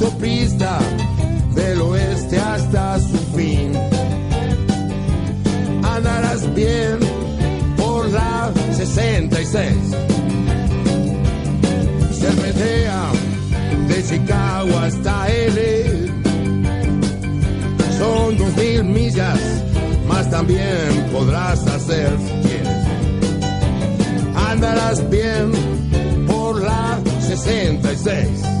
autopista del oeste hasta su fin. Andarás bien por la 66. Se metea de Chicago hasta L. Son dos mil millas, más también podrás hacer. Andarás bien por la 66.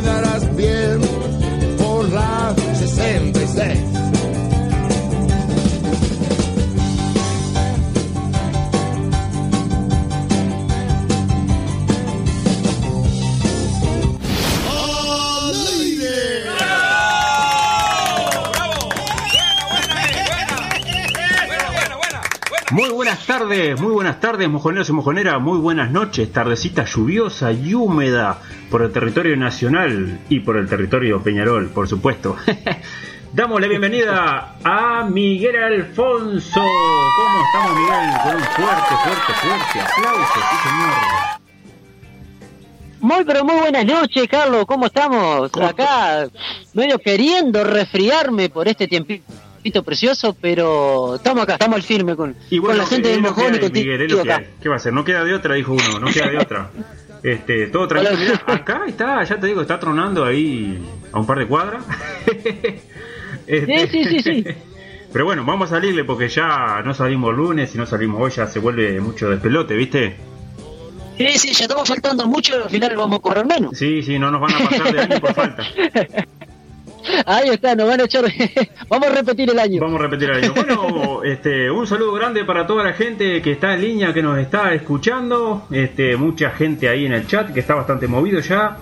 Andarás bien por la 66. Buenas tardes, muy buenas tardes, mojoneros y mojoneras, muy buenas noches, tardecita lluviosa y húmeda por el territorio nacional y por el territorio Peñarol, por supuesto. Damos la bienvenida a Miguel Alfonso. ¿Cómo estamos, Miguel? Con un fuerte, fuerte, fuerte aplauso, sí, señor. Muy pero muy buenas noches, Carlos, ¿cómo estamos? ¿Cómo Acá medio queriendo resfriarme por este tiempito precioso, pero estamos acá, estamos al firme con, con la gente del mojón y contigo Miguel, es lo que acá. hay. ¿Qué va a hacer? No queda de otra, dijo uno, no queda de otra. Este, todo tranquilo. Mirá, acá está, ya te digo, está tronando ahí a un par de cuadras. Este, Sí, sí, sí, sí. Pero bueno, vamos a salirle porque ya no salimos lunes y no salimos hoy, ya se vuelve mucho despelote, ¿viste? Sí, sí, ya estamos faltando mucho, al final vamos a correr menos. Sí, sí, no nos van a pasar de año por falta. Ahí está, nos van a echar. vamos a repetir el año. Vamos a repetir ahí. Bueno, este, un saludo grande para toda la gente que está en línea, que nos está escuchando. Este, mucha gente ahí en el chat que está bastante movido ya.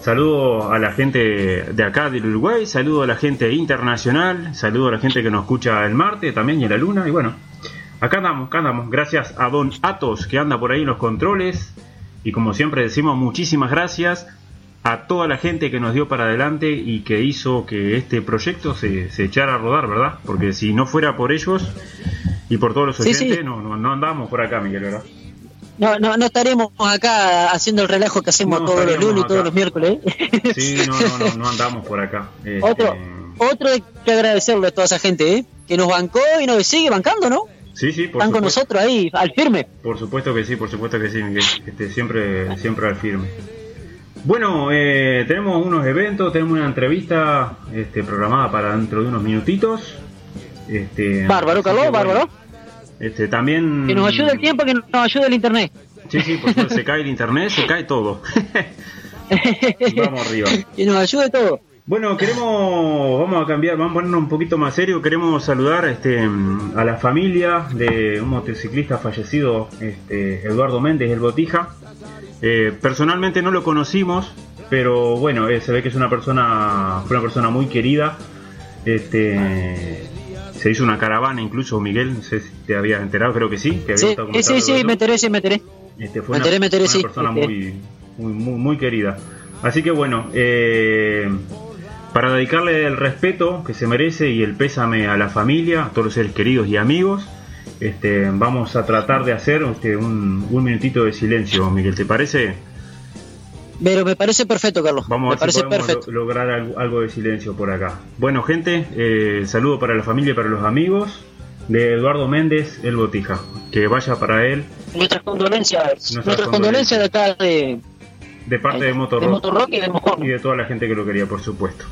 Saludo a la gente de acá del Uruguay, saludo a la gente internacional, saludo a la gente que nos escucha el martes también y en la luna. Y bueno, acá andamos, acá andamos. Gracias a Don Atos que anda por ahí en los controles. Y como siempre decimos, muchísimas gracias a toda la gente que nos dio para adelante y que hizo que este proyecto se, se echara a rodar, ¿verdad? Porque si no fuera por ellos y por todos los oyentes, sí. No, no, no andamos por acá, Miguel, ¿verdad? No, no, no estaremos acá haciendo el relajo que hacemos No todos los lunes y todos los miércoles. ¿eh? Sí, no, no, no, no andamos por acá. Este, Otro, otro hay que agradecerle a toda esa gente, ¿eh? Que nos bancó y nos sigue bancando, ¿no? Sí, sí, por Están con nosotros ahí, al firme. por supuesto que sí, por supuesto que sí, Miguel. Este, siempre, siempre al firme. Bueno, eh, tenemos unos eventos, tenemos una entrevista este, programada para dentro de unos minutitos. Este, Bárbaro, Carlos, bárbaro. Este, también. Que nos ayude el tiempo, que nos ayude el internet. Sí, sí, por supuesto, se cae el internet, se cae todo. Vamos arriba. que nos ayude todo. Bueno, queremos, vamos a cambiar, vamos a ponernos un poquito más serio. Queremos saludar este, a la familia de un motociclista fallecido, este, Eduardo Méndez, el Botija. Eh, personalmente no lo conocimos, pero bueno, eh, se ve que es una persona, fue una persona muy querida. Este, se hizo una caravana incluso, Miguel, no sé si te habías enterado, creo que sí. Que había Sí, estado sí, sí, me enteré, sí, me enteré. Este, fue Me una, enteré, me enteré, una sí. persona muy, muy, muy, muy querida. Así que bueno, eh, para dedicarle el respeto que se merece y el pésame a la familia, a todos los seres queridos y amigos, este, vamos a tratar de hacer este, un, un minutito de silencio, Miguel, ¿te parece? Pero me parece perfecto, Carlos. Vamos me a ver si parece podemos perfecto. lo- lograr algo, algo de silencio por acá. Bueno, gente, eh, saludo para la familia y para los amigos de Eduardo Méndez, el Botija. Que vaya para él Nuestras condolencias, Nuestras nuestras condolencias de acá de, de parte de Motor de Motorrock y de y de toda la gente que lo quería, por supuesto.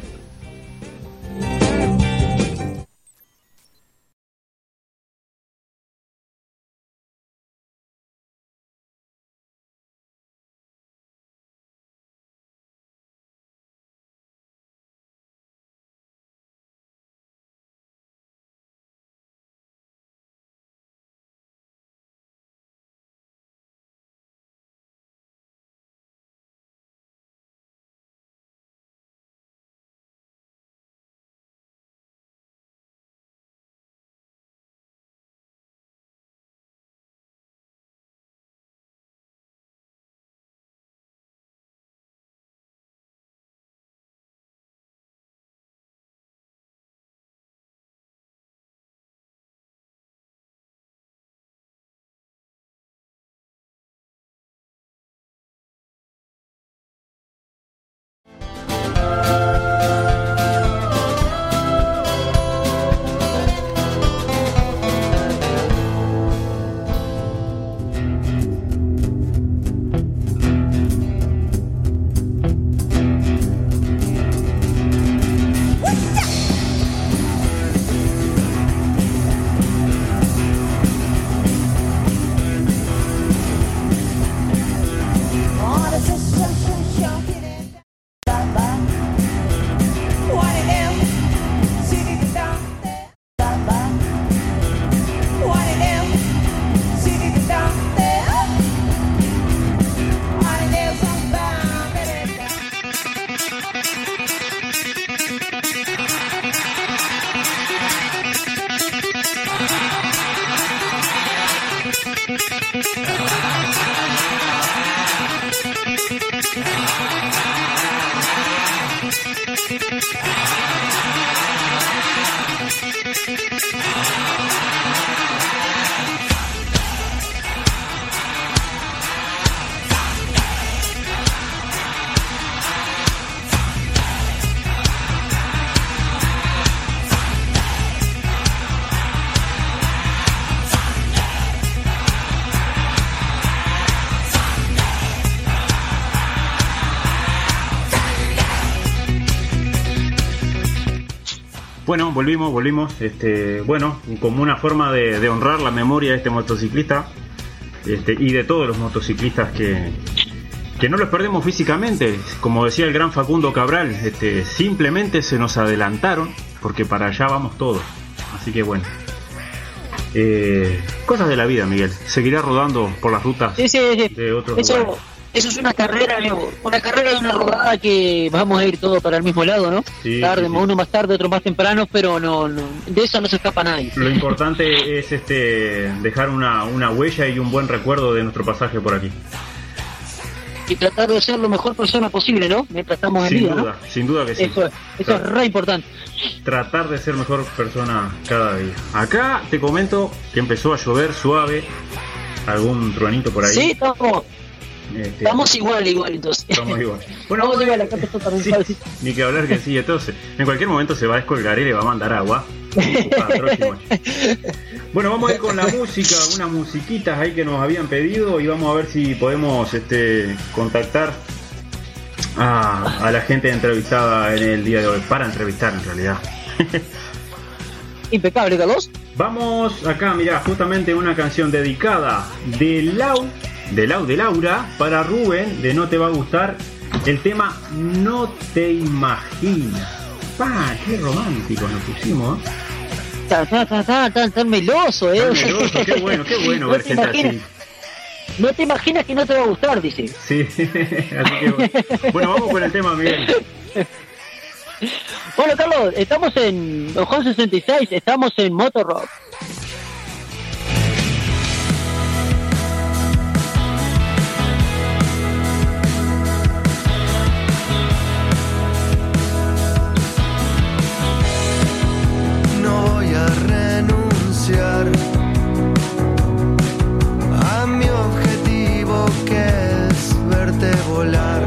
Bueno, volvimos, volvimos. Este, bueno, como una forma de, honrar la memoria de este motociclista este, y de todos los motociclistas que, que no los perdemos físicamente. Como decía el gran Facundo Cabral, este, simplemente se nos adelantaron porque para allá vamos todos. Así que bueno. Eh, cosas de la vida, Miguel. Seguirá rodando por las rutas de otros lugares eso es una carrera, una carrera de una rodada que vamos a ir todos para el mismo lado, ¿no? tarde, uno más tarde, otro más temprano, pero no, de eso no se escapa nadie. Lo importante es este dejar una, una huella y un buen recuerdo de nuestro pasaje por aquí. Y tratar de ser lo mejor persona posible, ¿no? Mientras estamos en vida, duda, Sin duda que sí. Eso, eso es re importante. Tratar de ser mejor persona cada día. Acá te comento que empezó a llover suave, algún truanito por ahí. Sí, estamos, este, Estamos igual, igual, entonces. Estamos igual. Bueno, Vamos igual, acá sí, Ni que hablar que sí, entonces. En cualquier momento se va a descolgar y le va a mandar agua. bueno, vamos a ir con la música, unas musiquitas ahí que nos habían pedido y vamos a ver si podemos este, contactar a, a la gente entrevistada en el día de hoy, para entrevistar en realidad. Impecable, Carlos. Vamos acá, mira, justamente una canción dedicada de Lau de Lau de Laura para Rubén de No Te Va a Gustar el tema No Te Imaginas. ¡Pah! ¡Qué romántico nos pusimos! Tan, tan, meloso, ¿eh? Tan meloso, qué bueno, qué bueno ver gente así. No te imaginas que no te va a gustar, dice. Sí, así que bueno. bueno, vamos con el tema, Miguel. Bueno, Carlos, estamos en Ojo 66, estamos en Motor Espaldas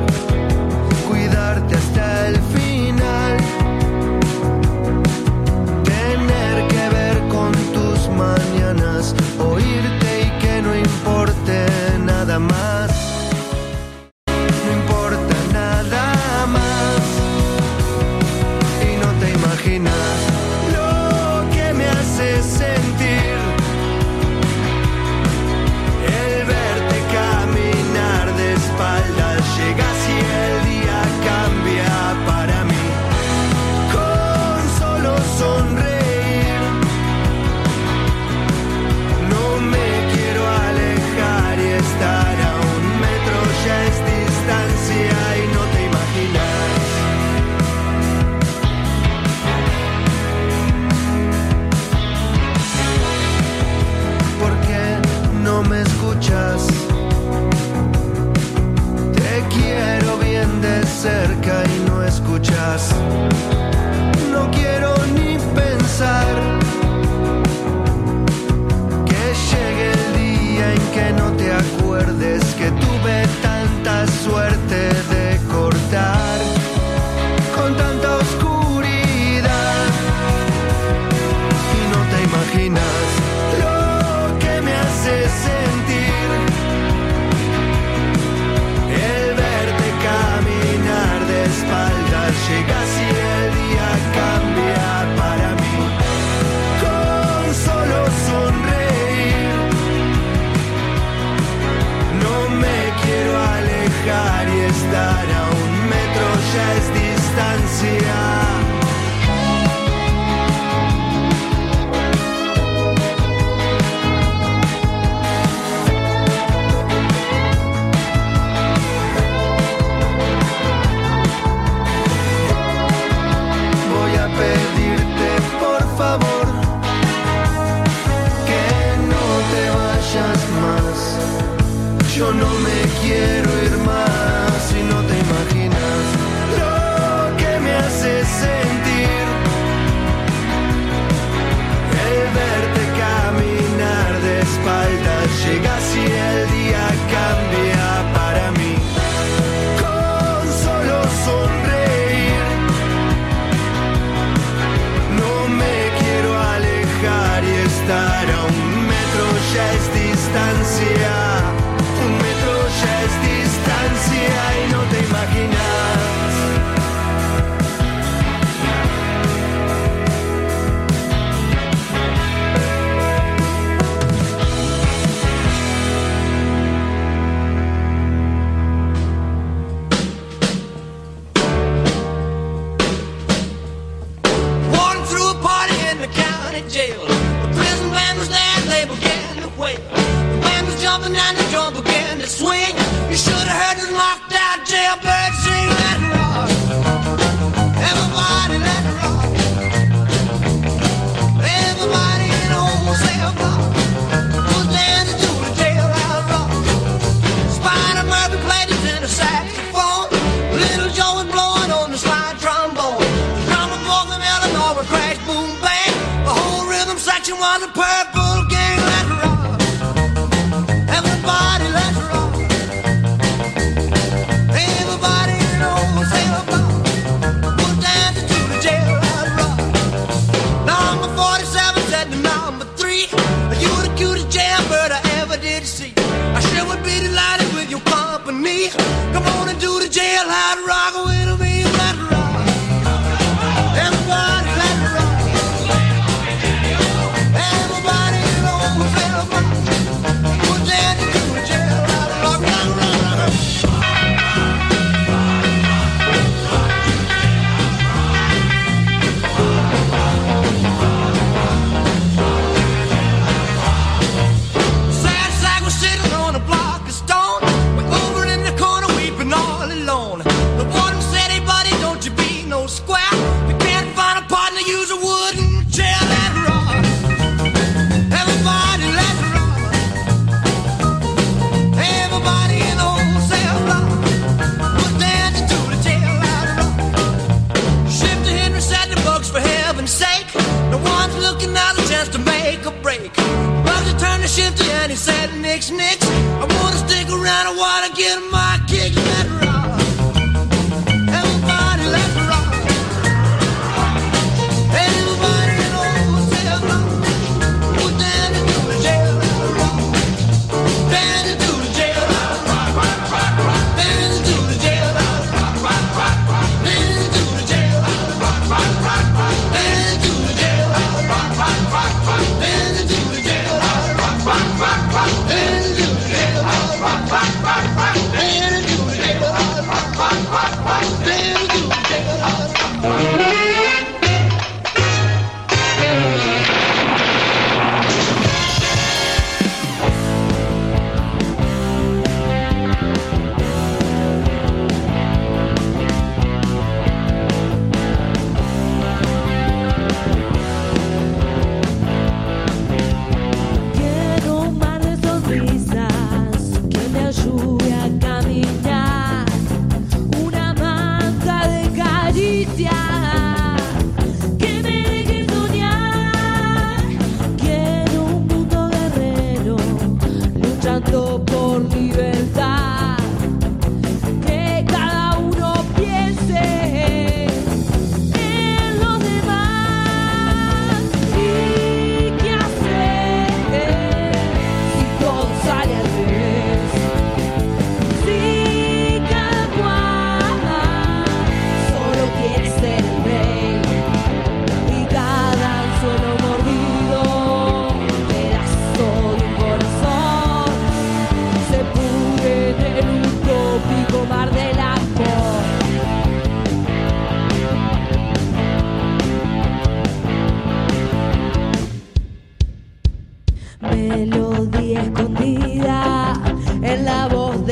Nix, I wanna stick around, I wanna get my kicks. Let's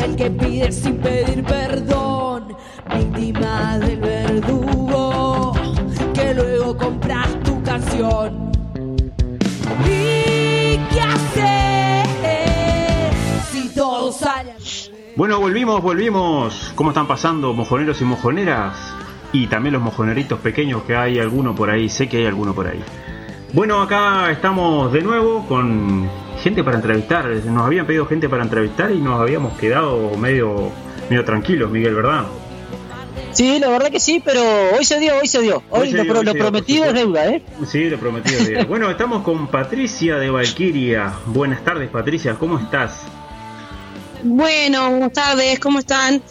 del que pide sin pedir perdón, víctima del verdugo que luego compras tu canción. ¿Y qué hacer si todo sale? Bueno, volvimos, volvimos. ¿Cómo están pasando mojoneros y mojoneras? Y también los mojoneritos pequeños que hay alguno por ahí, sé que hay alguno por ahí. Bueno, acá estamos de nuevo con gente para entrevistar. Nos habían pedido gente para entrevistar y nos habíamos quedado medio, medio tranquilos, Miguel, ¿verdad? Sí, la verdad que sí, pero hoy se dio, hoy se dio. Hoy, Hoy se lo, dio, pro- hoy lo se dio, por prometido es deuda, ¿eh? Sí, lo prometido. es deuda. bueno, estamos con Patricia de Valquiria. Buenas tardes, Patricia, ¿cómo estás? Bueno, buenas tardes, ¿cómo están?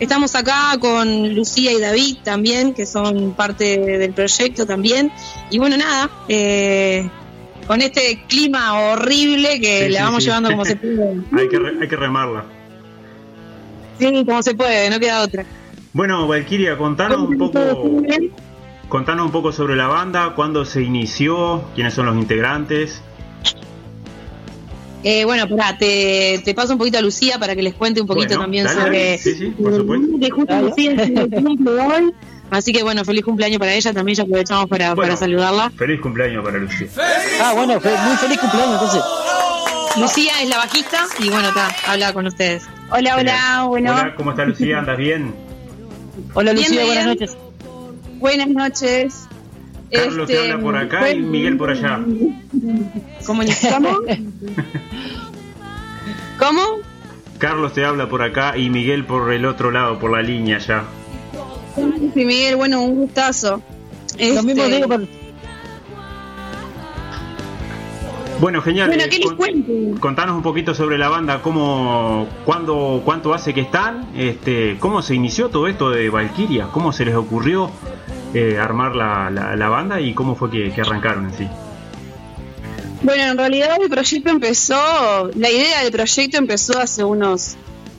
Estamos acá con Lucía y David también, que son parte del proyecto también. Y bueno, nada, eh, con este clima horrible que Sí, la vamos sí. llevando como se puede. Hay que, re- hay que remarla. Sí, como se puede, no queda otra. Bueno, Valquiria, contanos un poco, contanos un poco sobre la banda, cuándo se inició, quiénes son los integrantes. Eh, bueno, pará, te, te paso un poquito a Lucía para que les cuente un poquito Bueno, también dale, sobre... dale. Sí, sí, por supuesto. Que justo. Lucía cumple hoy. Así que bueno, feliz cumpleaños para ella, también ya aprovechamos para, Bueno. para saludarla. Feliz cumpleaños para Lucía. Ah, bueno, fe- muy feliz cumpleaños entonces. Lucía es la bajista y bueno, acá, habla con ustedes. Hola, hola, bueno. Hola, ¿cómo está Lucía? ¿Andas bien? Hola Lucía, bien. buenas noches. Buenas noches. Carlos te Este, habla por acá y bueno, Miguel por allá. ¿Cómo? ¿Cómo? Carlos te habla por acá y Miguel por el otro lado, por la línea ya. Sí, Miguel, bueno, un gustazo. Lo mismo Este, digo por- Bueno, genial. Bueno, eh, ¿qué les cuento? Contanos un poquito sobre la banda, cómo, cuándo, cuánto hace que están, este, cómo se inició todo esto de Valkyria, cómo se les ocurrió eh, armar la, la- la banda y cómo fue que, que arrancaron en sí. Bueno, en realidad el proyecto empezó, la idea del proyecto empezó hace unos,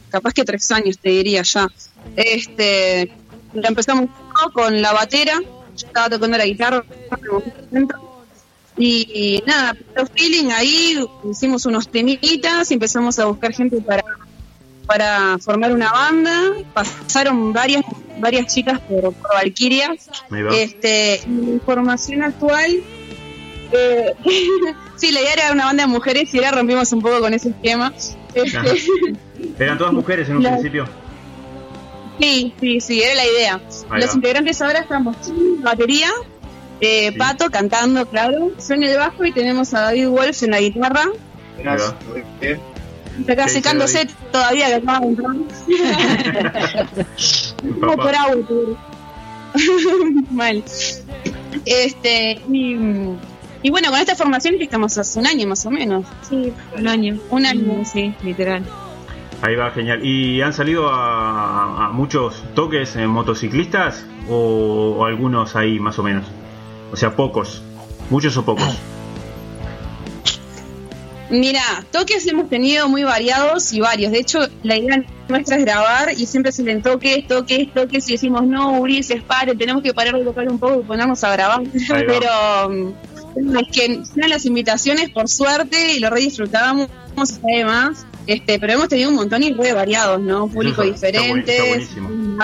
capaz que tres años, te diría ya. Este, empezamos con la batera, yo estaba tocando la guitarra y, nada, pero feeling ahí, hicimos unos temitas y empezamos a buscar gente para, para formar una banda. Pasaron varias varias chicas por, por Valkyria. Este, mi formación actual eh, sí, la idea era una banda de mujeres y ahora rompimos un poco con ese esquema. Este. Eran todas mujeres en un La- principio. Sí, sí, sí, era la idea. Ahí Los va. integrantes ahora estamos batería, eh, Sí. Pato cantando, claro, en el bajo y tenemos a David Wolf en la guitarra. Está acá ¿Qué dice secándose todavía que acaba de entrar. Como por. Mal. Este, y, y bueno, con esta formación que estamos hace un año más o menos. Sí, Un año. un año. Sí, literal. Ahí va, genial. ¿Y han salido a, a muchos toques en motociclistas o, o algunos ahí más o menos? O sea, pocos. ¿Muchos o pocos? Mira, toques hemos tenido muy variados y varios. De hecho, la idea nuestra es grabar y siempre se toques, toques, toques y decimos, no, Ulises, pare, tenemos que parar de tocar un poco y ponernos a grabar. Pero mm, es que eran las invitaciones por suerte y lo re disfrutábamos además. Este, pero hemos tenido un montón y re variados, ¿no? Públicos Eso está- está buen- está diferentes. buenísimo.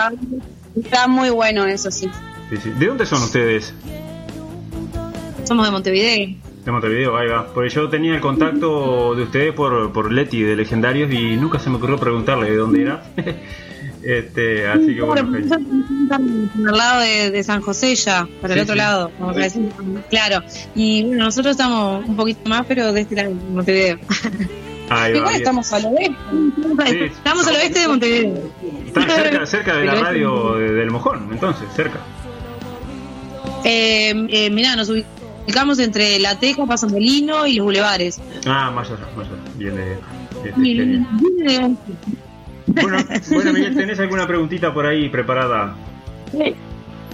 Está muy bueno eso, sí. Sí, sí. ¿De dónde son ustedes? Somos de Montevideo. De Montevideo, ahí va. Porque yo tenía el contacto de ustedes por, por Leti de Legendarios y nunca se me ocurrió preguntarle de dónde era. este, así que bueno, por el lado de, de San José ya, para Sí, el otro sí. lado, como para decir, claro. Y bueno, nosotros estamos un poquito más, pero de este lado, de Montevideo. Ahí Igual estamos al oeste. Sí. Estamos al oeste de Montevideo. Está cerca, cerca de la radio de- del Mojón, entonces, cerca. Eh, eh, mirá, nos ubicamos entre La Teja, Paso Molino y los Bulevares. Ah, más allá, más allá. Bien, Bien, genial. bien. Bueno, bueno, Miguel, ¿tenés alguna preguntita por ahí preparada? Sí.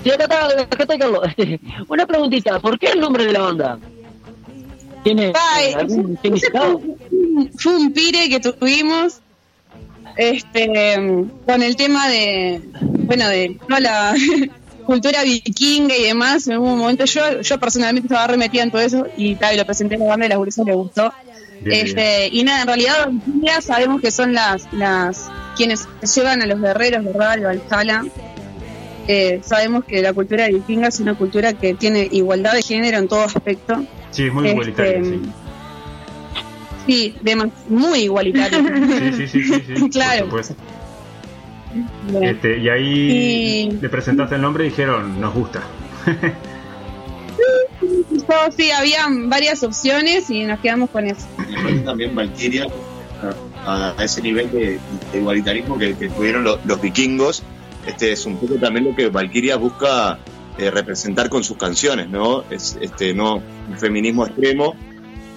Sí, acá está, acá está Carlos. Una preguntita, ¿por qué el nombre de la banda? ¿Tiene Ay, eh, algún significado? Fue un pire que tuvimos este con el tema de bueno de toda la cultura vikinga y demás en un momento yo yo personalmente estaba remetida en todo eso y tal y lo presenté a la banda y a la le gustó. Bien, este y nada en realidad ya sabemos que son las las quienes llevan a los guerreros verdad al Valhalla. Eh, sabemos que la cultura vikinga es una cultura que tiene igualdad de género en todo aspecto. Sí, es muy Este, igualitario, sí. Sí, demas- muy igualitario. Sí, sí, sí, sí, sí, por Claro. Bueno, Este, y ahí Y- le presentaste el nombre y dijeron, nos gusta. todo, sí, había varias opciones y nos quedamos con eso. también Valkyria a, a ese nivel de, de igualitarismo que, que tuvieron lo- los vikingos. Este es un poco también lo que Valkyria busca eh, representar con sus canciones, ¿no? Es este no un feminismo extremo,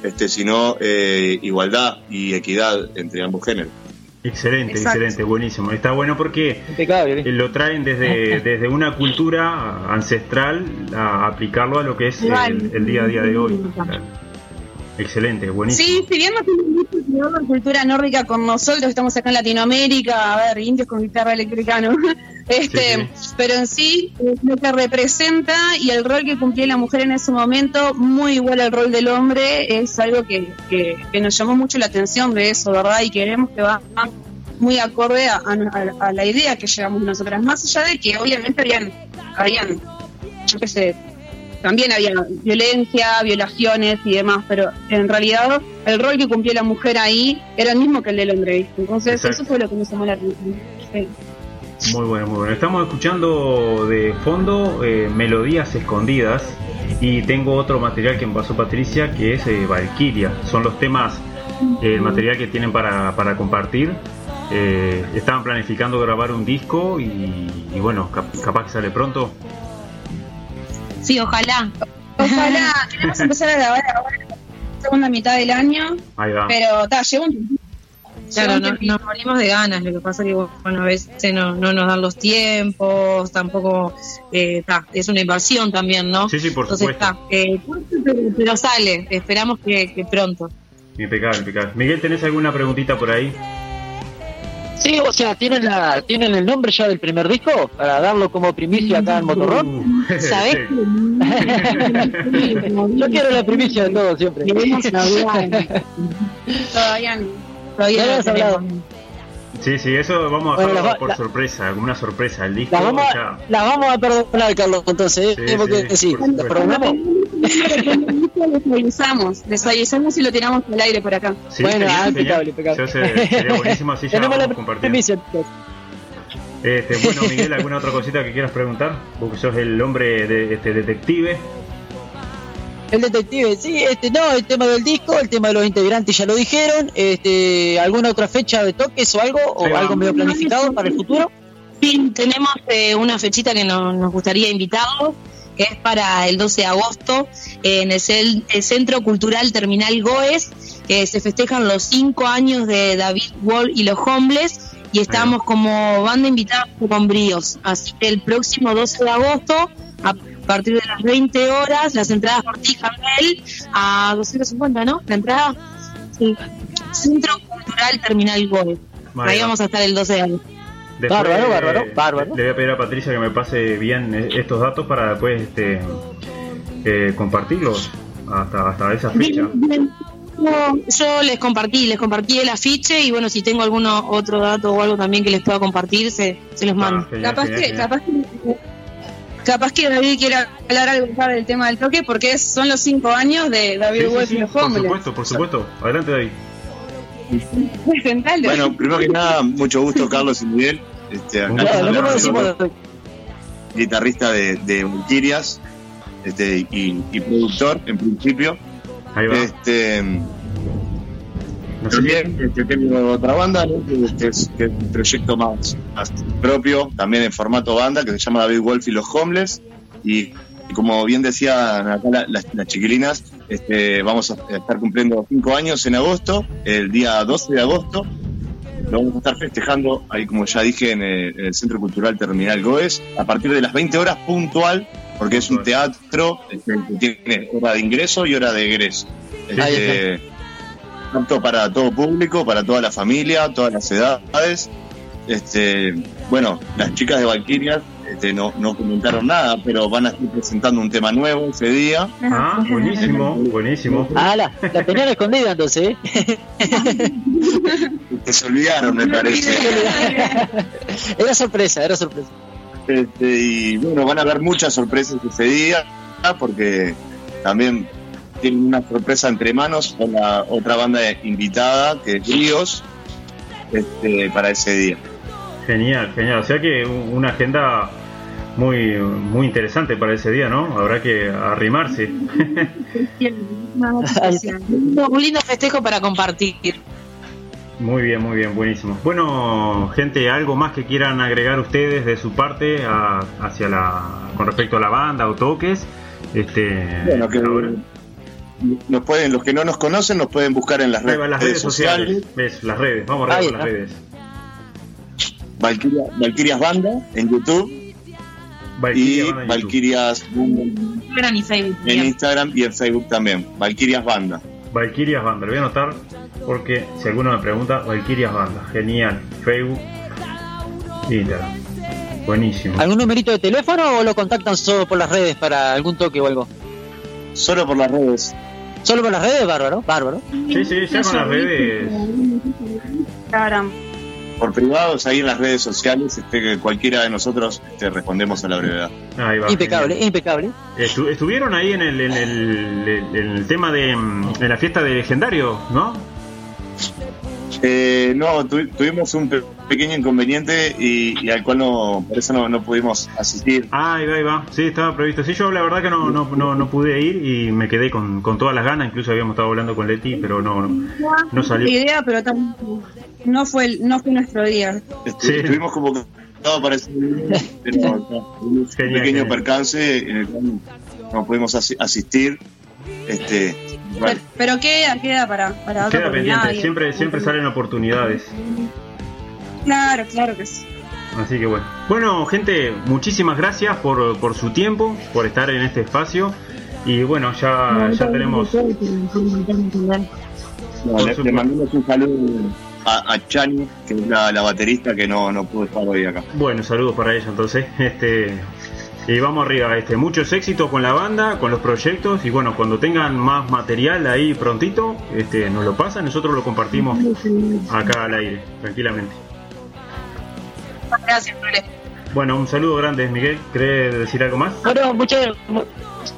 este sino eh, igualdad y equidad entre ambos géneros. Excelente, Exacto. excelente, buenísimo. Está bueno porque Impecable. eh, lo traen desde, desde una cultura ancestral a aplicarlo a lo que es el, el día a día de hoy. Claro. Excelente, buenísimo. Sí, si bien no tiene mucho que ver la cultura nórdica con nosotros, estamos acá en Latinoamérica, a ver, indios con guitarra eléctrica, ¿no? Este, Sí, pero en sí, eh, lo que representa y el rol que cumplía la mujer en ese momento, muy igual al rol del hombre, es algo que, que, que nos llamó mucho la atención de eso, ¿verdad? Y queremos que va muy acorde a, a- a la idea que llevamos nosotras, más allá de que obviamente habían, habían yo qué sé, también había violencia, violaciones y demás, pero en realidad el rol que cumplió la mujer ahí era el mismo que el de Londres. Entonces Exacto. eso fue lo que me llamó la atención. Sí. Muy bueno, muy bueno. Estamos escuchando de fondo eh, Melodías Escondidas y tengo otro material que me pasó Patricia que es eh, Valkyria. Son los temas, eh, el material que tienen para, para compartir. Eh, estaban planificando grabar un disco y, y bueno, cap- capaz que sale pronto. Sí, ojalá. Ojalá, queremos empezar a grabar ahora segunda mitad del año, Ahí va. pero ta, lleva un tiempo. Claro, Lleva un no- tiempito. nos morimos de ganas, lo que pasa que bueno, a veces no, no nos dan los tiempos, tampoco eh, ta, es una inversión también, ¿no? Sí, sí, por Entonces supuesto. está, eh, pero, pero sale, esperamos que, que pronto. Impecable, impecable. Miguel, ¿tenés alguna preguntita por ahí? Sí, o sea, ¿tienen, la, ¿tienen el nombre ya del primer disco? Para darlo como primicia acá en Motorrock. ¿Sabés? sí. Yo quiero la primicia de todo siempre. Todavía no. Todavía no. Sí, sí, eso vamos a dejarlo por la- sorpresa, como una sorpresa. El disco La vamos, ya. a, la vamos a perdonar, Carlos, entonces. ¿eh? Sí, Porque sí, sí, por y lo tiramos al aire por acá. Sí, Bueno, ah, impecable, impecable. Sería buenísimo así ya vamos la compartiendo. Este, bueno, Miguel, ¿alguna otra cosita que quieras preguntar? Vos que sos el hombre de, este, detective. El detective, sí, este, no, el tema del disco, el tema de los integrantes ya lo dijeron, este, ¿alguna otra fecha de toques o algo, o algo medio planificado para el futuro? Sí, tenemos eh, una fechita que no- nos gustaría invitarlos, que es para el 12 de agosto, eh, en el, el Centro Cultural Terminal Goes, que se festejan los cinco años de David Wall y los Homeless, y estamos como banda invitada con bríos. Así que el próximo 12 de agosto, a partir de las 20 horas, las entradas por Tijamel a 250, ¿no? La entrada. Sí. Centro Cultural Terminal. Vale, Ahí va. vamos a estar el 12 de. Después, Bárbaro, bárbaro, eh, bárbaro. Le voy a pedir a Patricia que me pase bien eh, estos datos para después este, eh, compartirlos hasta, hasta esa fecha. No, yo les compartí, les compartí el afiche y bueno, si tengo alguno otro dato o algo también que les pueda compartir, se, se los Ah, mando. genial, Capaz genial, que, genial. capaz que capaz que David quiera hablar algo más del tema del toque porque es- son los cinco años de David Sí, sí, Wolf sí, y los por Homeless. supuesto, por supuesto. Adelante, David. Bueno, primero que nada, mucho gusto, Carlos y Miguel. Este, acá Claro, guitarrista de, de Valkyrias este, y, y productor, en principio. Ahí va. Este, también este, tengo otra banda, ¿no? que, es, que es un proyecto más, más propio, también en formato banda, que se llama David Wolf y los Homeless. Y, y como bien decían acá la- las, las chiquilinas, este, vamos a estar cumpliendo cinco años en agosto, el día 12 de agosto. Lo vamos a estar festejando, ahí como ya dije, en el, en el Centro Cultural Terminal Goes, a partir de las 20 horas puntual, porque es un teatro este, que tiene hora de ingreso y hora de egreso. Este, apto para todo público, para toda la familia, todas las edades. Este, bueno, las chicas de Valkyrias este, no, no comentaron nada, pero van a estar presentando un tema nuevo ese día. Ah, buenísimo, buenísimo. Ah, la, la tenían escondida entonces, ¿eh? Se olvidaron, me parece. Era sorpresa, era sorpresa. Este, y bueno, van a haber muchas sorpresas ese día, porque también tienen una sorpresa entre manos con la otra banda invitada, que es Ríos, este, para ese día. Genial, genial. O sea que un- una agenda muy muy interesante para ese día, ¿no? Habrá que arrimarse. Un lindo festejo para compartir. Muy bien, muy bien, buenísimo. Bueno, gente, algo más que quieran agregar ustedes de su parte a- hacia la con respecto a la banda o toques. Este, Bueno, que nos pueden, los que no nos conocen nos pueden buscar en las redes, van las redes sociales, ves, las redes, vamos a Ahí con las redes. Valkyria- Valkyrias Banda en YouTube Valkyria y Banda. Valkyrias Banda Instagram y Facebook. en Instagram y en Facebook también. Valkyrias Banda. Valkyrias Banda, lo voy a anotar porque si alguno me pregunta, Valkyrias Banda, genial. Facebook, Instagram, buenísimo. ¿Algún numerito de teléfono o lo contactan solo por las redes para algún toque o algo? Solo por las redes. ¿Solo por las redes? Bárbaro, bárbaro. Sí, sí, ya con las redes. Instagram. por privados ahí en las redes sociales, este, que cualquiera de nosotros este, respondemos a la brevedad. Ahí va, Impecable, genial. impecable. Estu- estuvieron ahí en el, en el, en el tema de mm, en la fiesta de legendario, ¿no? Eh, no, tu- tuvimos un pe- pequeño inconveniente y, y al cual no, por eso no, no pudimos asistir. Ah, ahí va, ahí va. Sí, estaba previsto. Sí, yo la verdad que no, no, no, no pude ir y me quedé con, con todas las ganas. Incluso habíamos estado hablando con Leti, pero no, no, no salió. idea, pero no fue, el- no fue nuestro día. Sí. Estuvimos convocados para ese día, pero un Genial, pequeño genial. percance en el cual no pudimos asi- asistir. Este, bueno, Pero, pero queda, queda para, para otra Queda pendiente. oportunidad. Siempre, siempre salen oportunidades. Claro, claro que sí. Así que bueno. Bueno, gente, muchísimas gracias por, por su tiempo, por estar en este espacio. Y bueno, ya, ya tenemos. le, mandamos un saludo a, a Chani, que es la, la baterista que no, no pudo estar hoy acá. Bueno, saludos para ella entonces. Este, y vamos arriba, este, muchos éxitos con la banda, con los proyectos y bueno, cuando tengan más material ahí prontito, este, nos lo pasan, nosotros lo compartimos acá al aire, tranquilamente. Gracias. Bueno, un saludo grande, Miguel. ¿Querés decir algo más? Bueno, muchas, mu-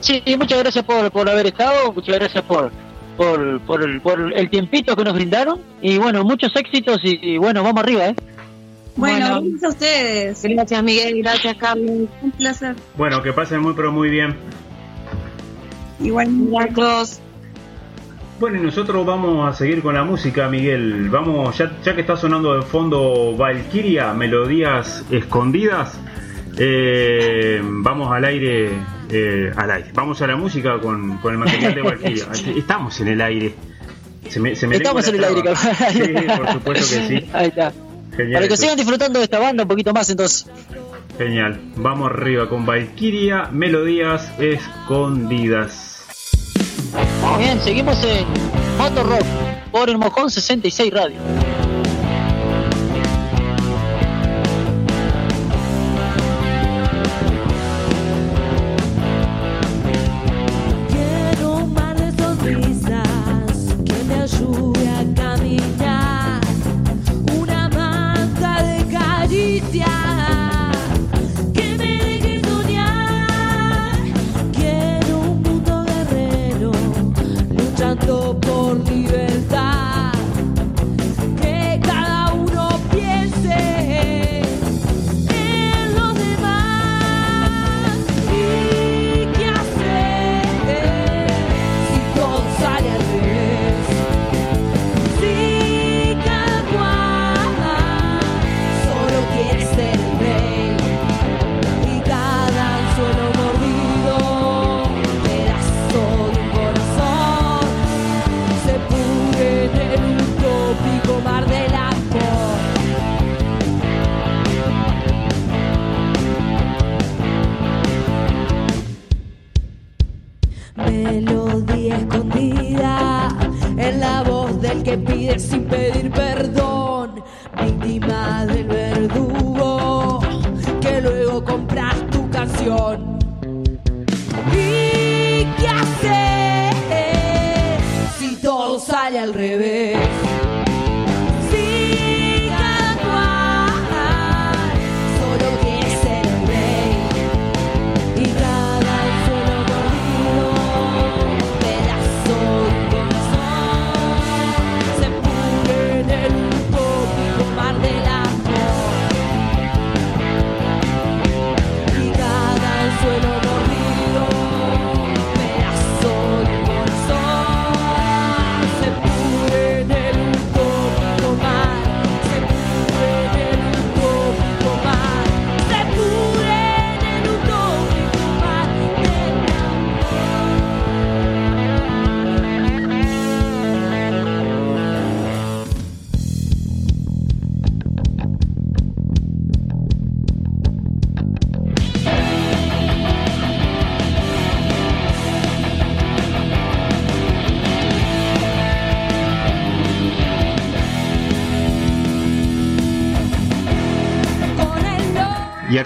sí, muchas gracias por, por haber estado, muchas gracias por, por, por, el, por el tiempito que nos brindaron y bueno, muchos éxitos y, y bueno, vamos arriba, ¿eh? Bueno, Bueno. gracias a ustedes. Gracias, Miguel. Gracias, Carlos. Un placer. Bueno, que pasen muy pero muy bien. Igual. Gracias. Bueno, y nosotros vamos a seguir con la música, Miguel. Vamos, ya, ya que está sonando de fondo Valkyria, melodías escondidas, eh, vamos al aire, eh, al aire. Vamos a la música con, con el material de Valkyria. Estamos en el aire. Se me, se me Estamos en el aire. Sí, por supuesto que sí. Ahí está. Genial. Para que sigan disfrutando de esta banda un poquito más entonces. Genial. Vamos arriba con Valkyria, melodías escondidas. Muy bien, seguimos en Motor Rock por el Mojón 66 Radio.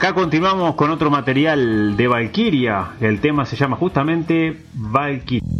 Acá continuamos con otro material de Valkyria. El tema se llama justamente Valkyria.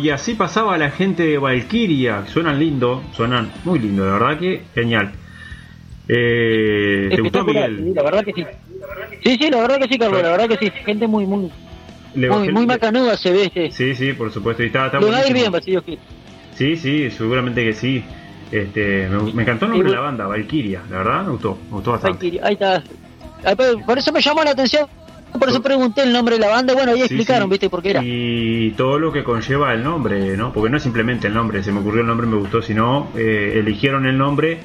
Y así pasaba la gente de Valkyria. Suenan lindo, suenan muy lindo, la verdad que genial. Eh, ¿Te gustó, Miguel? la verdad que sí. Sí, sí, la verdad que sí, Carlos, la verdad que sí. Gente muy, muy, muy, muy macanuda se ve este. Sí, sí, por supuesto. Y está, está Le va a ir buenísimo. bien, si Dios quiere. Sí, sí, seguramente que sí. Este, me, me encantó el nombre de la banda, Valkyria. La verdad, me gustó, me gustó bastante. Valkyria, Ahí está. Ah, Por eso me llamó la atención. Por eso pregunté el nombre de la banda. Bueno, ahí Sí, explicaron, sí. ¿viste por qué era? Y todo lo que conlleva el nombre, ¿no? Porque no es simplemente el nombre, se me ocurrió el nombre, me gustó, sino eh, eligieron el nombre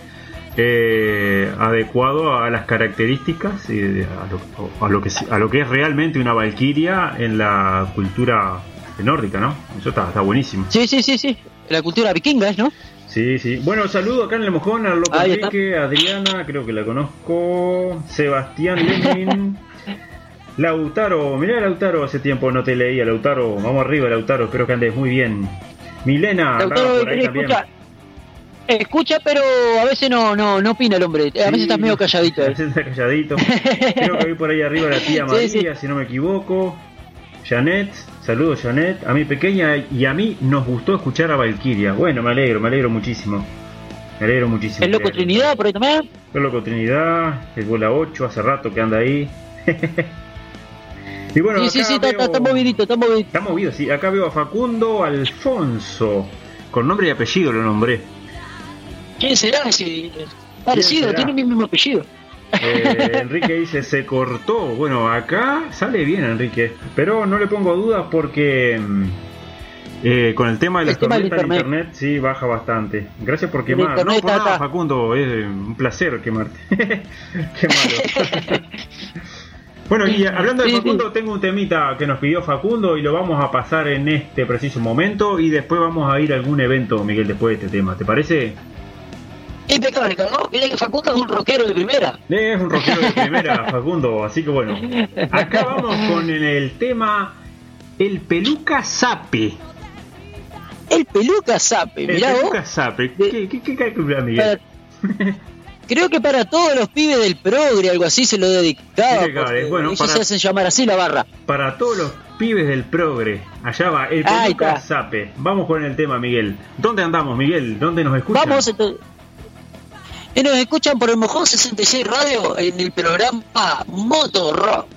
eh, adecuado a las características y a lo, a lo que a lo que es realmente una valquiria en la cultura nórdica, ¿no? Eso está, está buenísimo. Sí, sí, sí, sí. La cultura vikinga, ¿no? Sí, sí. Bueno, saludo acá en el mojón a Loco. Enrique, Adriana, creo que la conozco, Sebastián Lenin, Lautaro, mirá Lautaro, hace tiempo no te leía, Lautaro, vamos arriba Lautaro, espero que andes muy bien. Milena, Lautaro, por ahí también. escucha, escucha, pero a veces no, no, no opina el hombre. A veces estás medio calladito. A eh. veces está calladito. Creo que vi por ahí arriba la tía Sí, María, si no me equivoco. Janet, saludos Janet, a mi pequeña y a mí nos gustó escuchar a Valkyria. Bueno, me alegro, me alegro muchísimo. Me alegro muchísimo. El loco Trinidad, por ahí también. El loco Trinidad, el bola 8, hace rato que anda ahí. y bueno, sí, sí, sí, está, está- veo- está movidito, está movidito. Está movido, sí. Acá veo a Facundo Alfonso. Con nombre y apellido lo nombré. ¿Quién será ese? Parecido, será? tiene mi mismo apellido. Eh, Enrique dice, se cortó. Bueno, acá sale bien Enrique. Pero no le pongo dudas porque mm, Eh, con el tema de las tormentas de internet. internet, sí, baja bastante. Gracias por quemar. No, por nada. Facundo, es un placer quemarte. Qué malo. bueno, y hablando de Sí, sí. Facundo, tengo un temita que nos pidió Facundo y lo vamos a pasar en este preciso momento y después vamos a ir a algún evento, Miguel, después de este tema. ¿Te parece? Impecable, ¿no? Mira que Facundo es un rockero de primera. Es un rockero de primera, Facundo, así que bueno. Acá vamos con el tema El Peluca Sape. El peluca sape, El mirá vos. Peluca Sape. ¿Qué, qué, qué calcula, Miguel? Para- creo que para todos los pibes del progre, algo así se lo dedicaba. Bueno, ellos para- se hacen llamar así la barra. Para todos los pibes del progre, allá va, el Peluca. Sape. Vamos con el tema, Miguel. ¿Dónde andamos, Miguel? ¿Dónde nos escuchan? Vamos entonces. Y nos escuchan por el Mojón 66 Radio en el programa Moto Rock.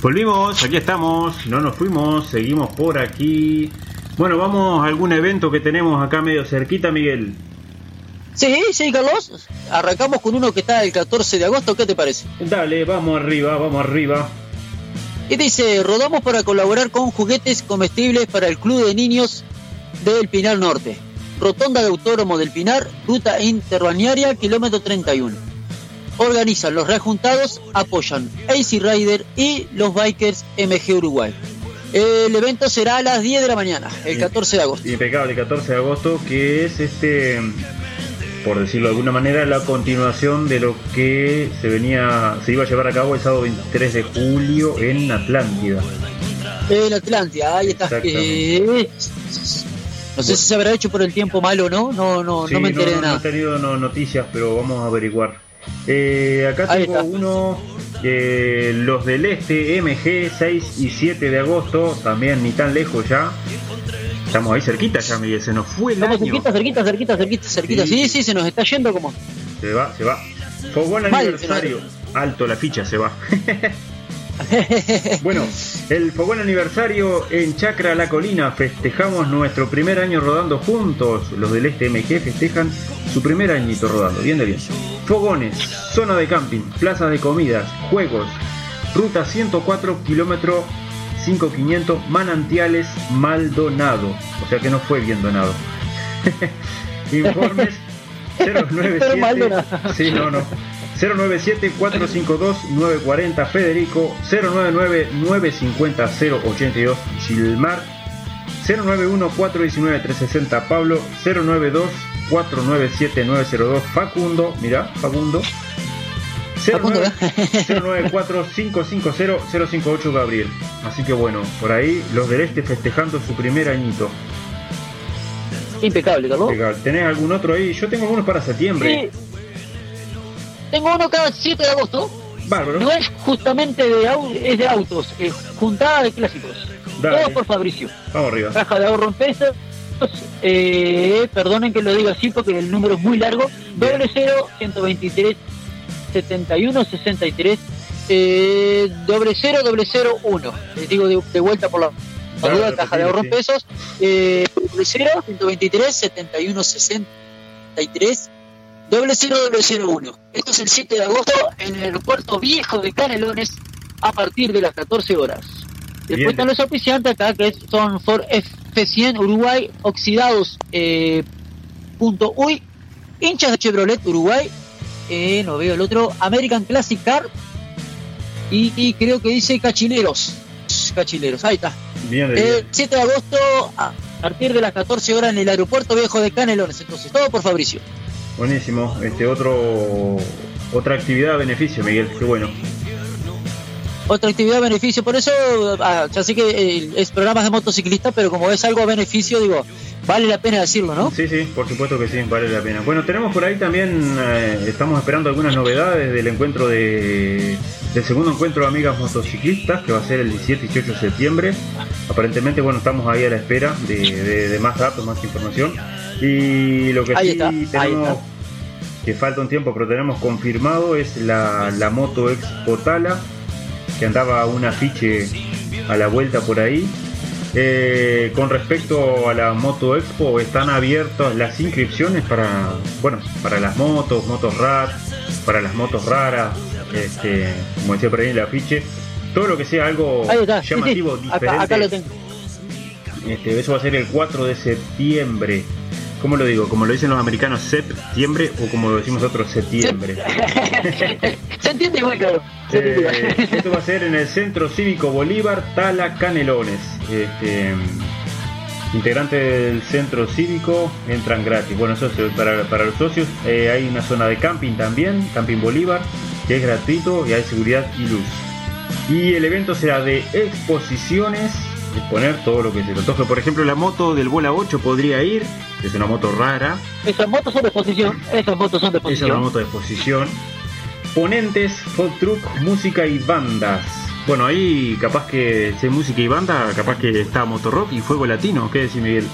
Volvimos, aquí estamos, no nos fuimos, seguimos por aquí. Bueno, vamos a algún evento que tenemos acá medio cerquita, Miguel. Sí, sí, Carlos. Arrancamos con uno que está el 14 de agosto, ¿qué te parece? Dale, vamos arriba, vamos arriba. Y dice, rodamos para colaborar con juguetes comestibles para el Club de Niños del Pinar Norte. Rotonda de Autódromo del Pinar, ruta interbalnearia, kilómetro 31. Organizan los rejuntados, apoyan AC Rider y los Bikers MG Uruguay. El evento será a las 10 de la mañana, el 14 de agosto. Impecable, 14 de agosto, que es este, por decirlo de alguna manera, la continuación de lo que se venía, se iba a llevar a cabo el sábado 23 de julio en Atlántida. En Atlántida, ahí está. Eh, no sé si se habrá hecho por el tiempo malo o no, no, no, Sí, no me enteré de no, nada. he tenido no- noticias, pero vamos a averiguar. Eh, acá Ahí tengo está. uno, eh, los del Este, MG, 6 y 7 de agosto, también ni tan lejos ya. Estamos ahí cerquita ya, Miguel, se nos fue el Estamos año. cerquita, cerquita, cerquita, cerquita, cerquita. Sí. Sí, sí, se nos está yendo como. Se va, se va. Mal, aniversario. Alto la ficha, se va. Bueno, el fogón aniversario en Chacra La Colina. Festejamos nuestro primer año rodando juntos. Los del Este MG festejan su primer añito rodando. Bien de bien. Fogones, zona de camping, plazas de comidas, juegos, ruta 104 kilómetro 5500 Manantiales Maldonado. O sea que no fue bien donado. Informes 097 Maldonado. Sí, no, no. 097-452-940 Federico, 099-950-082 Gilmar, 091-419-360 Pablo, 092-497-902 Facundo, mira, Facundo, Facundo, ¿eh? 094-550-058 Gabriel. Así que bueno, por ahí los del este festejando su primer añito. Impecable, Carlos. Legal. ¿Tenés algún otro ahí? Yo tengo algunos para septiembre. Sí. Tengo uno cada 7 de agosto. Bárbaro. No es justamente de, au- es de autos, es juntada de clásicos. Dale. Todo por Fabricio. Vamos arriba. Caja de ahorro en pesos. Eh, perdonen que lo diga así porque el número es muy largo. Doble 0, 123, 71, 63. Eh, doble 0, doble 0, 1. Les digo de, de vuelta por la duda, caja de ahorro en pesos. Eh, doble 0, 123, 71, 63. Doble 0, doble 0, 1. Esto es el 7 de agosto en el aeropuerto viejo de Canelones a partir de las 14 horas. Después Bien. están los auspiciantes acá que son Ford F100 Uruguay, Oxidados, eh, punto uy, hinchas de Chevrolet Uruguay, eh, no veo el otro, American Classic Car y, y creo que dice Cachileros. Cachileros, ahí está. Bien bien. 7 de agosto a partir de las 14 horas en el aeropuerto viejo de Canelones. Entonces, todo por Fabricio. Buenísimo. Este otro otra actividad a beneficio, Miguel. Qué bueno. Otra actividad a beneficio, por eso, ah, ya sé que eh, es programas de motociclista, pero como es algo a beneficio, digo, vale la pena decirlo, ¿no? Sí, sí, por supuesto que sí, vale la pena. Bueno, tenemos por ahí también, eh, estamos esperando algunas novedades del encuentro de del segundo encuentro de amigas motociclistas, que va a ser el 17 y 18 de septiembre. Aparentemente, bueno, estamos ahí a la espera de, de- de más datos, más información. Y lo que Ahí sí está, ahí tenemos, está. que falta un tiempo, pero tenemos confirmado, es la, la Moto Expo Tala, que andaba un afiche a la vuelta por ahí. Eh, con respecto a la Moto Expo, están abiertas las inscripciones para, bueno, para las motos, motos RAT, para las motos raras, este, como decía por ahí en el afiche, todo lo que sea algo sí, sí. llamativo, diferente. Acá, acá lo tengo. Este, eso va a ser el 4 de septiembre. ¿Cómo lo digo? Como lo dicen los americanos, septiembre o como lo decimos nosotros, septiembre. Se entiende igual, claro. Eh, esto va a ser en el Centro Cívico Bolívar Tala Canelones. Este, integrantes del centro cívico entran gratis. Bueno, eso es para, para los socios. Eh, hay una zona de camping también, Camping Bolívar, que es gratuito y hay seguridad y luz. Y el evento será de exposiciones, exponer todo lo que se le toque. Por ejemplo, la moto del Bola 8 podría ir, es una moto rara, Esas motos son de exposición. Esas motos son de es una exposición. moto de exposición. Ponentes, food truck, música y bandas. Bueno, ahí capaz que hay música y banda, capaz que está Motorrock y Fuego Latino. ¿Qué decís, Miguel?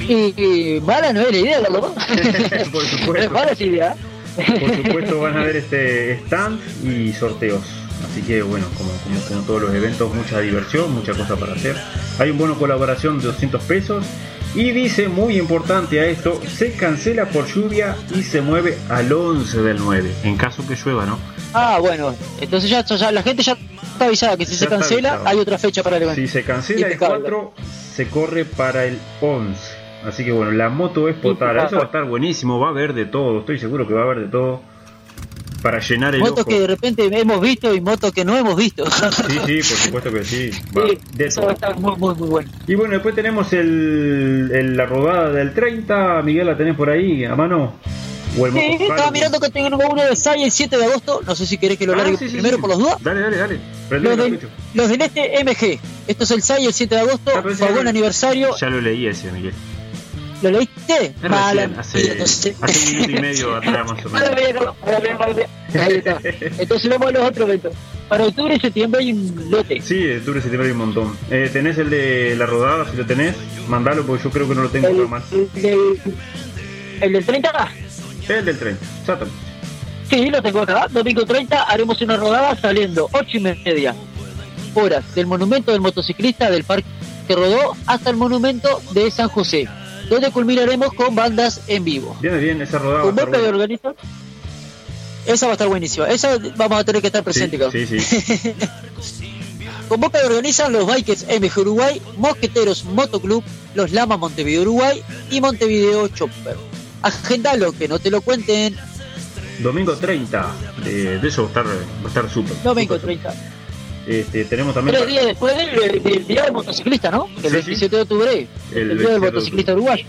Y, y mala no es la idea, ¿verdad? Por No es supuesto. mala esa idea. Por supuesto van a haber este stand y sorteos. Así que bueno, como, como, como todos los eventos, mucha diversión, mucha cosa para hacer. Hay un bono colaboración de 200 pesos. Y dice, muy importante a esto, se cancela por lluvia y se mueve al 11 del 9. En caso que llueva, ¿no? Ah, bueno. Entonces ya, ya la gente ya está avisada que si Ya se cancela avisado. hay otra fecha para el evento. Si se cancela el Impecable. 4, se corre para el 11. Así que bueno, la moto es potara. Eso va a estar buenísimo. Va a haber de todo. Estoy seguro que va a haber de todo. Para llenar el Motos ojo. que de repente hemos visto y motos que no hemos visto. Sí, sí, por supuesto que sí. Va, Sí, de eso va a estar muy, muy, muy bueno. Y bueno, después tenemos el, el- la rodada del 30. Miguel, ¿la tenés por ahí a mano? O el Sí, estaba mirando que tengo uno de SAI el 7 de agosto. No sé si querés que lo Ah, largue sí, sí, primero por los dudas. Dale, dale, dale. Los el del, los del este MG. Esto es el SAI el 7 de agosto. Ah, Fogón ya- aniversario. Ya lo leí ese, Miguel. ¿Lo leíste? Mala hace, mía, no sé. hace un minuto y medio atrás más o menos. Entonces vamos a los otros eventos. Para octubre y septiembre hay un lote. Sí, octubre, septiembre hay un montón. Eh, ¿Tenés el de la rodada? Si lo tenés, mandalo porque yo creo que no lo tengo El, nada más. el del, el del 30 El del 30, exactamente. Sí, lo tengo acá. Domingo 30 haremos una rodada saliendo 8 y media horas del monumento del motociclista del Parque Rodó hasta el monumento de San José, donde culminaremos con bandas en vivo. Viene bien, esa rodada va a Con estar boca de buena. organizar. Esa va a estar buenísima. Esa vamos a tener que estar presente, Sí, sí, sí. Con Boca organizan los Bikers MG Uruguay, Mosqueteros Motoclub, los Lama Montevideo Uruguay y Montevideo Chopper. Agendalo, que no te lo cuenten. domingo 30. De, de eso va a estar, va a estar súper. Domingo súper, 30. Este, tenemos también. Tres días después del, del Día del Motociclista, ¿no? El Sí, sí. 27 de octubre. El El, Día 27 del de Motociclista Uruguayo.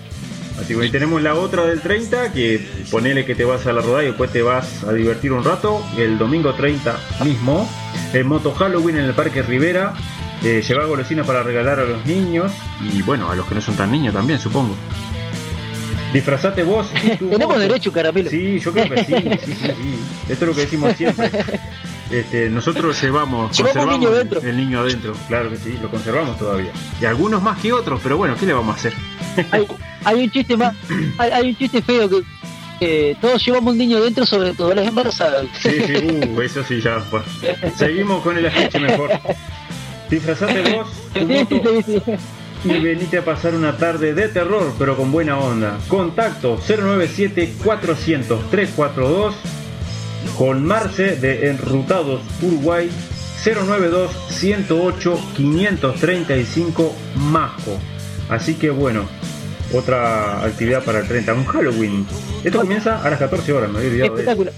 Así que ahí tenemos la otra del 30, que ponele que te vas a la rodada y después te vas a divertir un rato. El domingo 30 mismo, el Moto Halloween en el Parque Rivera. Eh, llevar golosinas para regalar a los niños y bueno, a los que no son tan niños también, supongo. Disfrazate vos. Tenemos derecho, caramelo. Sí, yo creo que sí, sí, sí, sí. Esto es lo que decimos siempre. Este, nosotros llevamos, conservamos un niño dentro. el niño adentro, claro que sí, lo conservamos todavía. Y algunos más que otros, pero bueno, ¿qué le vamos a hacer? Hay, hay un chiste más, hay, hay un chiste feo que, todos llevamos un niño dentro, sobre todo las embarazadas. Sí, sí, uh, eso sí, ya. pues. Seguimos con el afiche mejor. Disfrazate vos, tu Sí, sí, moto, sí, sí. y venite a pasar una tarde de terror, pero con buena onda. Contacto 097-400-342 con Marce de Enrutados Uruguay 092-108-535 Majo. Así que bueno, otra actividad para el 30, un Halloween. Esto comienza a las 14 horas, me había olvidado. Espectacular.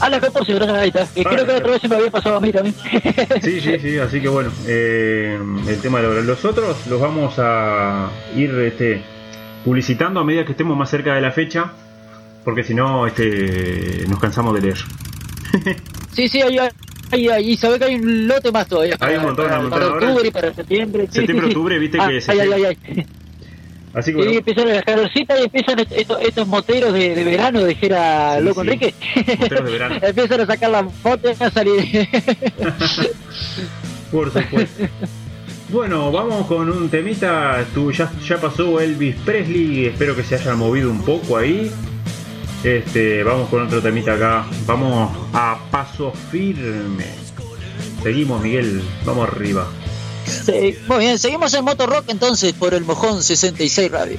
A las 14 horas ahí está. Que Ah, creo que la otra vez se me había pasado a mí también. Sí, sí, sí, así que bueno, eh, el tema de la hora. Los otros los vamos a ir este, publicitando a medida que estemos más cerca de la fecha, porque si no este, nos cansamos de leer. Sí, sí, ahí, ahí, ahí, sabe que hay un lote más todavía. Hay un montón, para, un montón. para Ahora- octubre y para septiembre. Septiembre, sí, octubre, viste Ah, que se- Ay, ay, ay, ay. Así que Y bueno, empiezan las calorcitas y empiezan est- estos, estos moteros de, de verano, dijera Sí, Loco sí. Enrique. Moteros de verano. empiezan a sacar las fotos a salir. por supuesto. Bueno, vamos con un temita. Tú, ya, ya pasó Elvis Presley. Espero que se haya movido un poco ahí. Este, vamos con otro temita acá. Vamos a paso firme. Seguimos, Miguel. Vamos arriba. Sí, Muy bien, seguimos en Moto Rock entonces por el Mojón 66 Radio.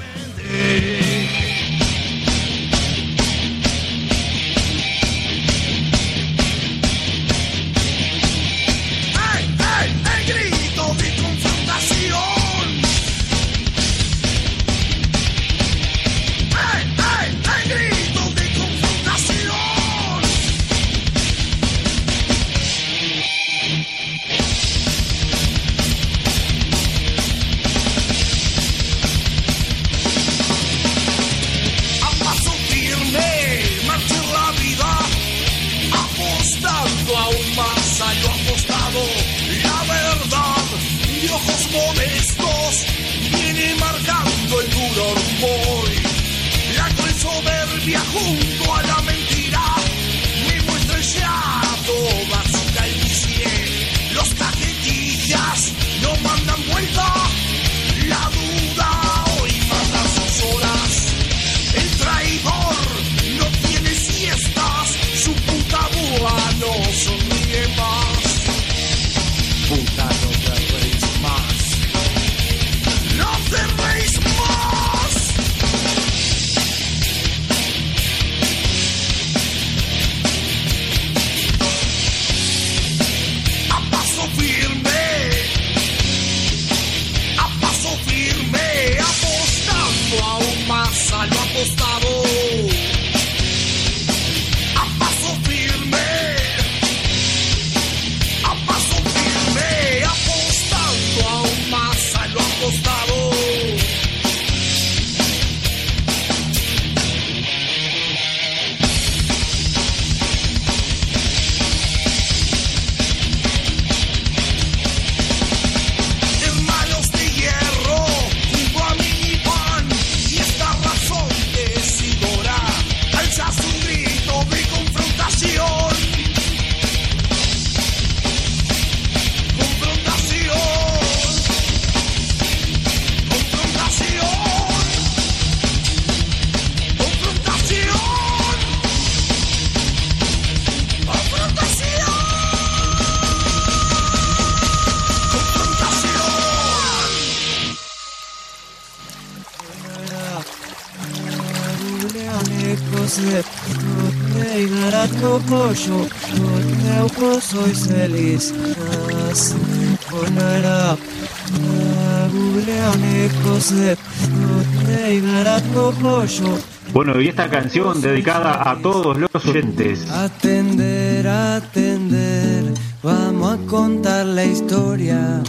Bueno, y esta canción dedicada a todos los oyentes. Atender, atender, vamos a contar la historia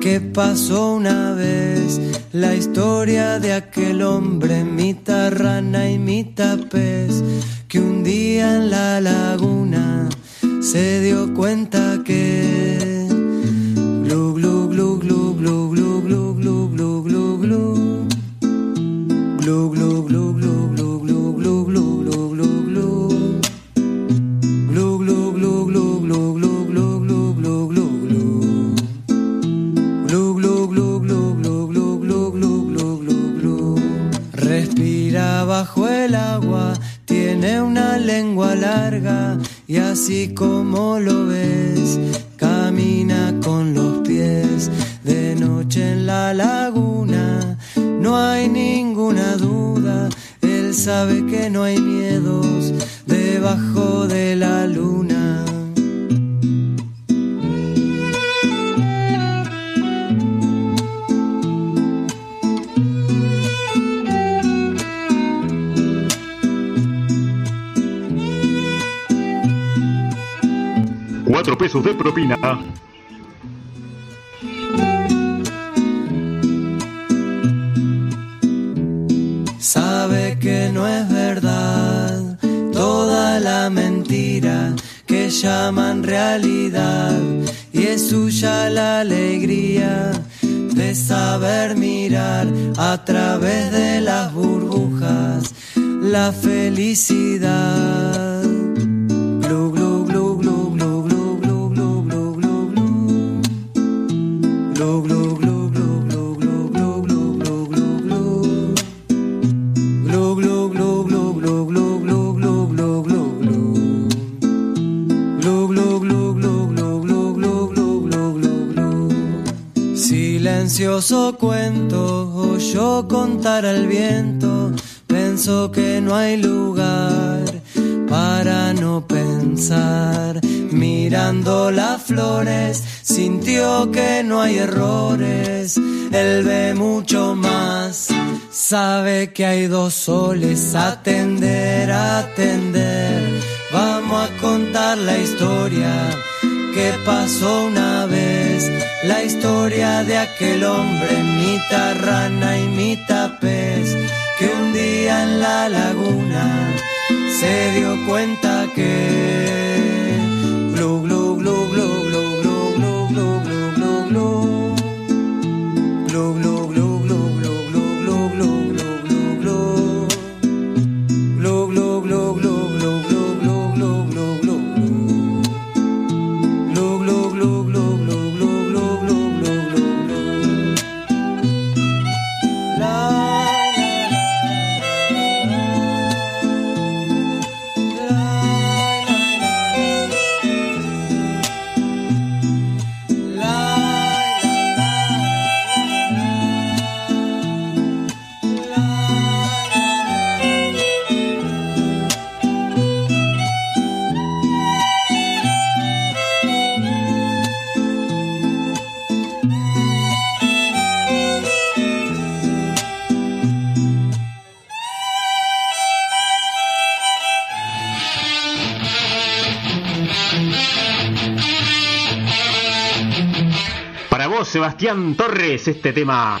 que pasó una vez, la historia de aquel hombre, mitad rana y mitad pez, que un día en la laguna se dio cuenta que así como lo ves, camina con los pies. De noche en la laguna, no hay ninguna duda, él sabe que no hay miedos pesos de propina. Sabe que no es verdad toda la mentira que llaman realidad y es suya la alegría de saber mirar a través de las burbujas la felicidad. Mirando las flores, sintió que no hay errores, él ve mucho más. Sabe que hay dos soles, atender, atender. Vamos a contar la historia que pasó una vez, la historia de aquel hombre, mitad rana y mitad pez, que un día en la laguna se dio cuenta que Sebastián Torres, este tema.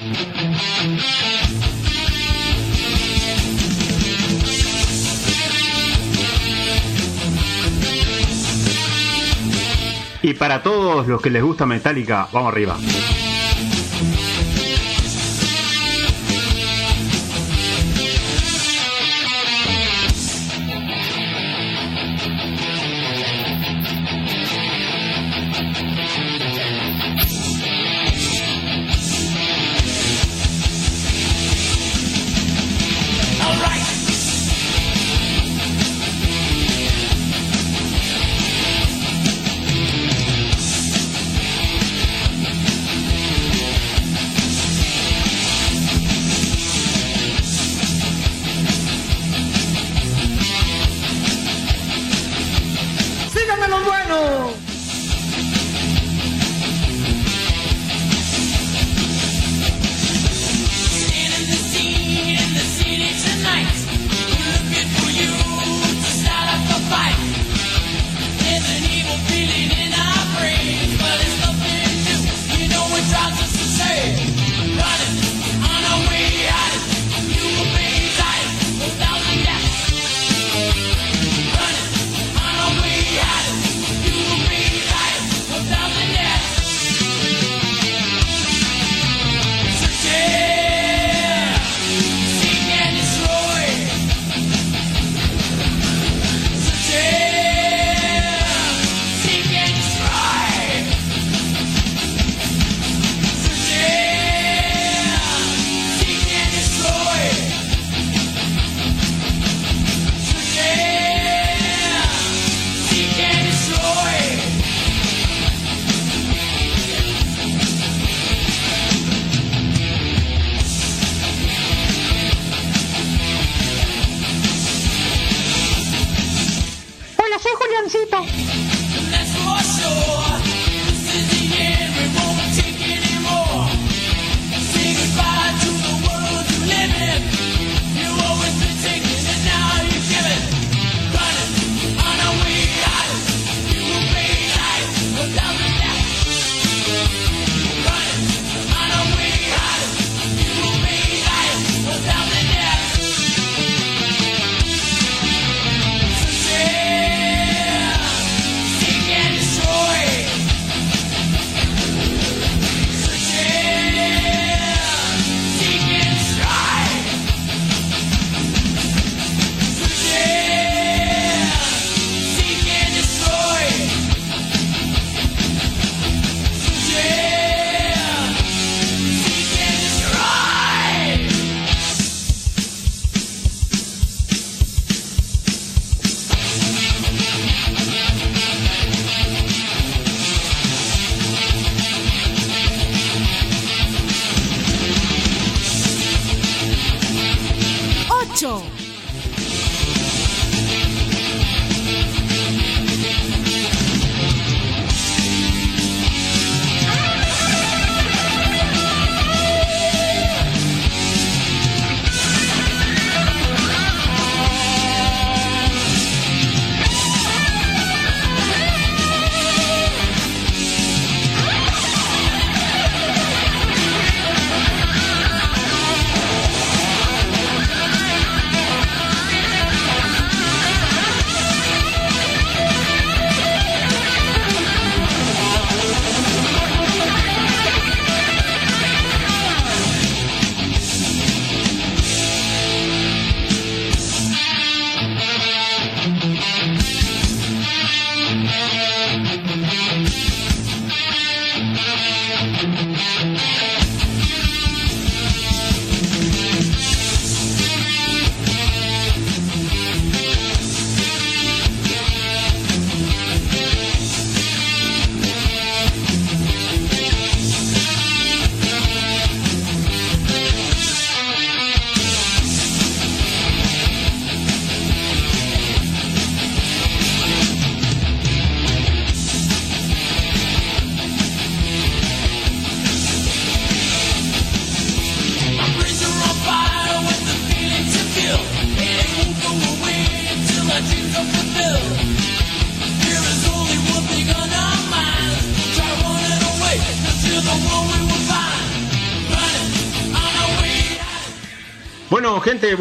Y para todos los que les gusta Metallica, vamos arriba.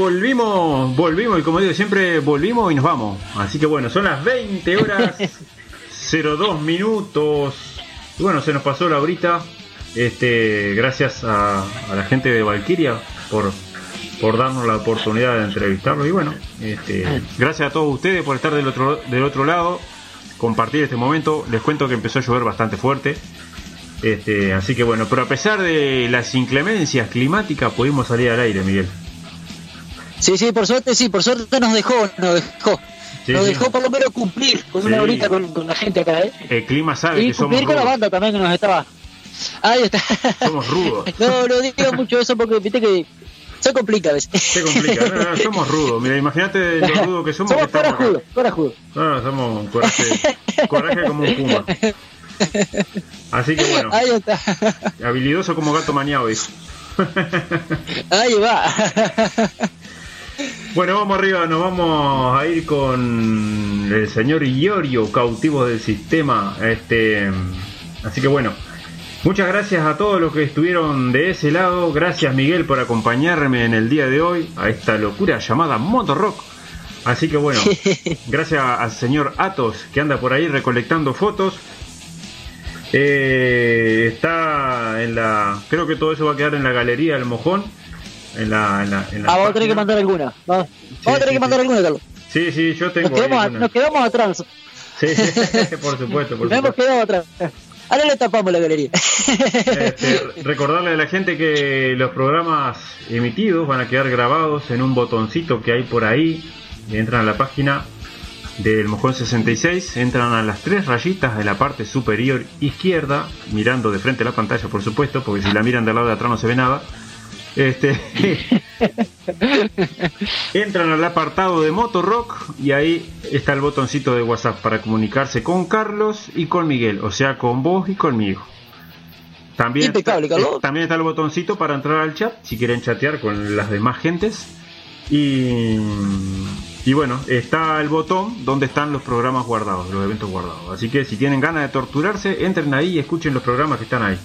Volvimos, volvimos, y como digo siempre, volvimos y nos vamos. Así que bueno, son las 20 horas 02 minutos. Y bueno, se nos pasó la horita. Este, gracias a, a la gente de Valkyria por, por darnos la oportunidad de entrevistarlo. Y bueno, este, gracias a todos ustedes por estar del otro, del otro lado, compartir este momento. Les cuento que empezó a llover bastante fuerte. Este, así que bueno, pero a pesar de las inclemencias climáticas, pudimos salir al aire, Miguel. Sí, sí, por suerte, sí, por suerte nos dejó, nos dejó. Sí, nos sí. dejó por lo menos cumplir con una horita con, con la gente acá, ¿eh? El clima sabe Y que somos cumplir con la banda también que nos estaba. Ahí está. Somos rudos. No, no digo mucho eso porque viste que se complica a veces. Se complica, no, no, somos rudos. Mira, imagínate lo rudos que somos. Somos que corajudos, corajudos. No, somos coraje, coraje como un puma. Así que bueno, Ahí está. habilidoso como gato maniado, dijo. Ahí va. Bueno, vamos arriba, nos vamos a ir con el señor Iorio, cautivo del sistema. Este, así que bueno, muchas gracias a todos los que estuvieron de ese lado. Gracias Miguel por acompañarme en el día de hoy a esta locura llamada Moto Rock. Así que bueno, gracias al señor Atos que anda por ahí recolectando fotos. Eh, está en la. Creo que todo eso va a quedar en la galería del mojón. En la, en la, en la Ah, vamos a tener que mandar alguna. Vamos, vamos a tener sí, que mandar alguna, Carlos. Sí, sí, yo tengo. Nos quedamos, nos atrás. Sí, por supuesto, por Nos hemos quedado atrás. Ahora le tapamos la galería. Este, recordarle a la gente que los programas emitidos van a quedar grabados en un botoncito que hay por ahí. Entran a la página del Mojón 66, entran a las tres rayitas de la parte superior izquierda, mirando de frente a la pantalla, por supuesto, porque si la miran del lado de atrás no se ve nada. Este, entran al apartado de Motorrock y ahí está el botoncito de WhatsApp para comunicarse con Carlos y con Miguel, o sea, con vos y conmigo. También Impecable, está, Carlos. eh, también está el botoncito para entrar al chat si quieren chatear con las demás gentes. Y, y bueno, está el botón donde están los programas guardados, los eventos guardados. Así que si tienen ganas de torturarse, entren ahí y escuchen los programas que están ahí.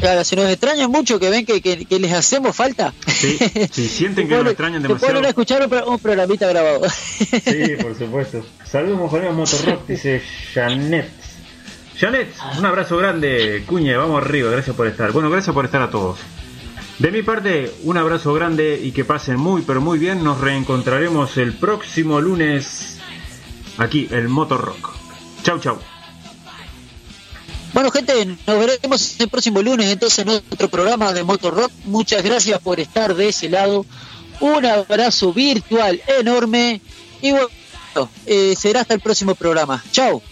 Claro, se nos extraña mucho que ven que, que- que les hacemos falta. Sí, si sienten que nos extrañan demasiado. a escuchar un, un programita grabado. Sí, por supuesto. Saludos, mojoneros Motorrock, dice Janet. Janet, un abrazo grande, Cuñe, vamos arriba, gracias por estar. Bueno, gracias por estar a todos. De mi parte, un abrazo grande y que pasen muy, pero muy bien. Nos reencontraremos el próximo lunes aquí, el Motorrock. Chau, chau. Bueno, gente, nos veremos el próximo lunes entonces en otro programa de Motor Rock. Muchas gracias por estar de ese lado. Un abrazo virtual enorme y bueno, eh, será hasta el próximo programa. Chao.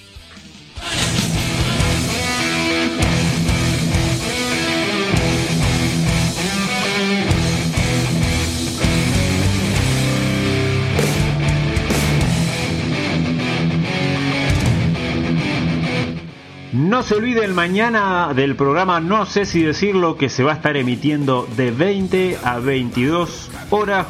No se olviden mañana del programa No sé si decirlo que se va a estar emitiendo de 20 a 22 horas